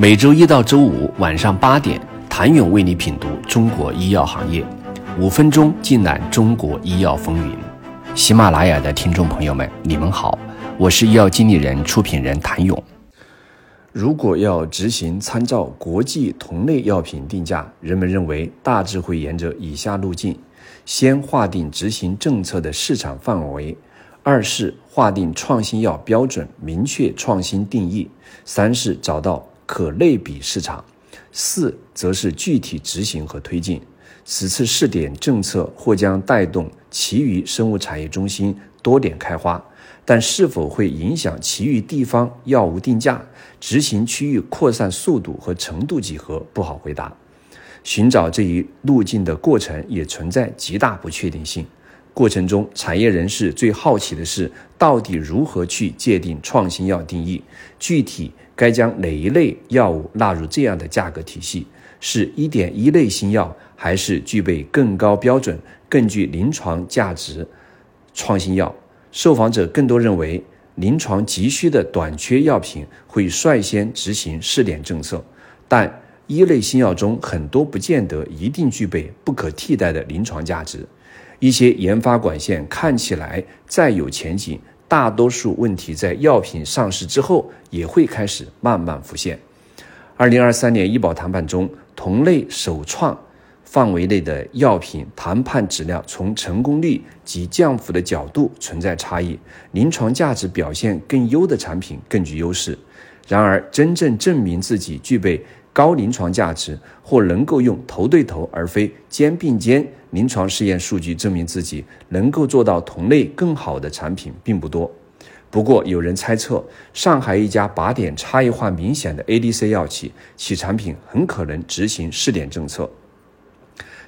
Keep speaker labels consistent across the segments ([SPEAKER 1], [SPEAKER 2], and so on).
[SPEAKER 1] 每周一到周五晚上八点，谭勇为你品读中国医药行业，五分钟尽览中国医药风云。喜马拉雅的听众朋友们，你们好，我是医药经理人、出品人谭勇。如果要执行参照国际同类药品定价，人们认为大致会沿着以下路径：先划定执行政策的市场范围；二是划定创新药标准，明确创新定义；三是找到可类比市场，四则是具体执行和推进。此次试点政策或将带动其余生物产业中心多点开花，但是否会影响其余地方药物定价、执行区域扩散速度和程度几何，不好回答。寻找这一路径的过程也存在极大不确定性。过程中，产业人士最好奇的是，到底如何去界定创新药定义？具体该将哪一类药物纳入这样的价格体系？是一点一类新药，还是具备更高标准、更具临床价值创新药？受访者更多认为，临床急需的短缺药品会率先执行试点政策，但一类新药中很多不见得一定具备不可替代的临床价值。一些研发管线看起来再有前景，大多数问题在药品上市之后也会开始慢慢浮现。二零二三年医保谈判中，同类首创范围内的药品谈判质量从成功率及降幅的角度存在差异，临床价值表现更优的产品更具优势。然而，真正证明自己具备高临床价值或能够用头对头而非肩并肩临床试验数据证明自己能够做到同类更好的产品并不多。不过，有人猜测，上海一家靶点差异化明显的 ADC 药企，其产品很可能执行试点政策。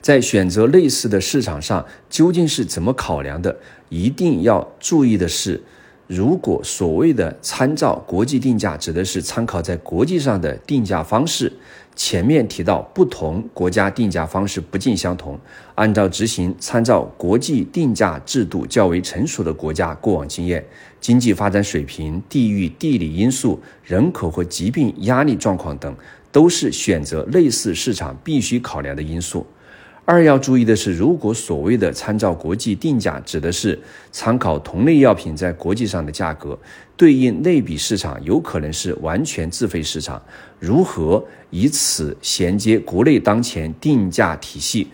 [SPEAKER 1] 在选择类似的市场上，究竟是怎么考量的？一定要注意的是。如果所谓的参照国际定价，指的是参考在国际上的定价方式。前面提到，不同国家定价方式不尽相同，按照执行参照国际定价制度较为成熟的国家过往经验、经济发展水平、地域地理因素、人口和疾病压力状况等，都是选择类似市场必须考量的因素。二要注意的是，如果所谓的参照国际定价，指的是参考同类药品在国际上的价格，对应类比市场有可能是完全自费市场。如何以此衔接国内当前定价体系？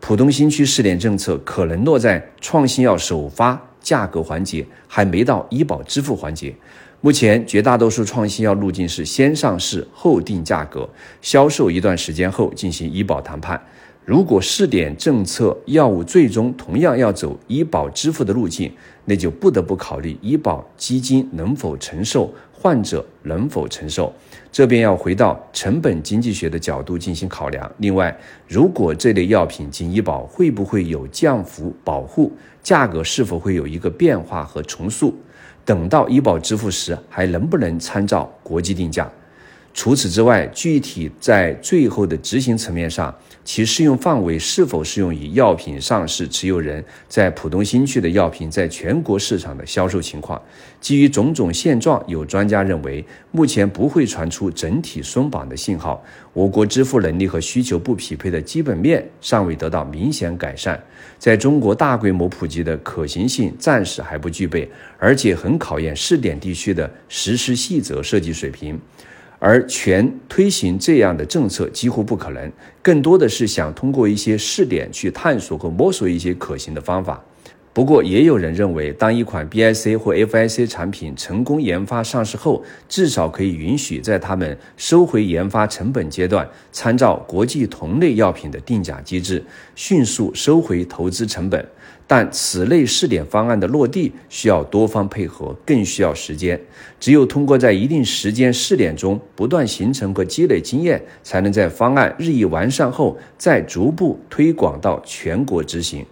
[SPEAKER 1] 浦东新区试点政策可能落在创新药首发价格环节，还没到医保支付环节。目前绝大多数创新药路径是先上市后定价格，销售一段时间后进行医保谈判。如果试点政策药物最终同样要走医保支付的路径，那就不得不考虑医保基金能否承受，患者能否承受，这便要回到成本经济学的角度进行考量。另外，如果这类药品进医保，会不会有降幅保护？价格是否会有一个变化和重塑？等到医保支付时，还能不能参照国际定价？除此之外，具体在最后的执行层面上，其适用范围是否适用于药品上市持有人在浦东新区的药品在全国市场的销售情况？基于种种现状，有专家认为，目前不会传出整体松绑的信号。我国支付能力和需求不匹配的基本面尚未得到明显改善，在中国大规模普及的可行性暂时还不具备，而且很考验试点地区的实施细则设计水平。而全推行这样的政策几乎不可能，更多的是想通过一些试点去探索和摸索一些可行的方法。不过，也有人认为，当一款 BIC 或 FIC 产品成功研发上市后，至少可以允许在他们收回研发成本阶段，参照国际同类药品的定价机制，迅速收回投资成本。但此类试点方案的落地需要多方配合，更需要时间。只有通过在一定时间试点中不断形成和积累经验，才能在方案日益完善后，再逐步推广到全国执行。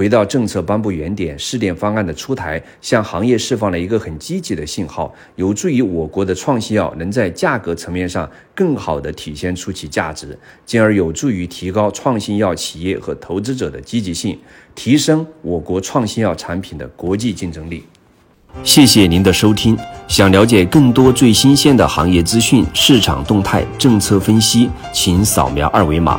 [SPEAKER 1] 回到政策颁布原点，试点方案的出台，向行业释放了一个很积极的信号，有助于我国的创新药能在价格层面上更好地体现出其价值，进而有助于提高创新药企业和投资者的积极性，提升我国创新药产品的国际竞争力。谢谢您的收听。想了解更多最新鲜的行业资讯、市场动态、政策分析，请扫描二维码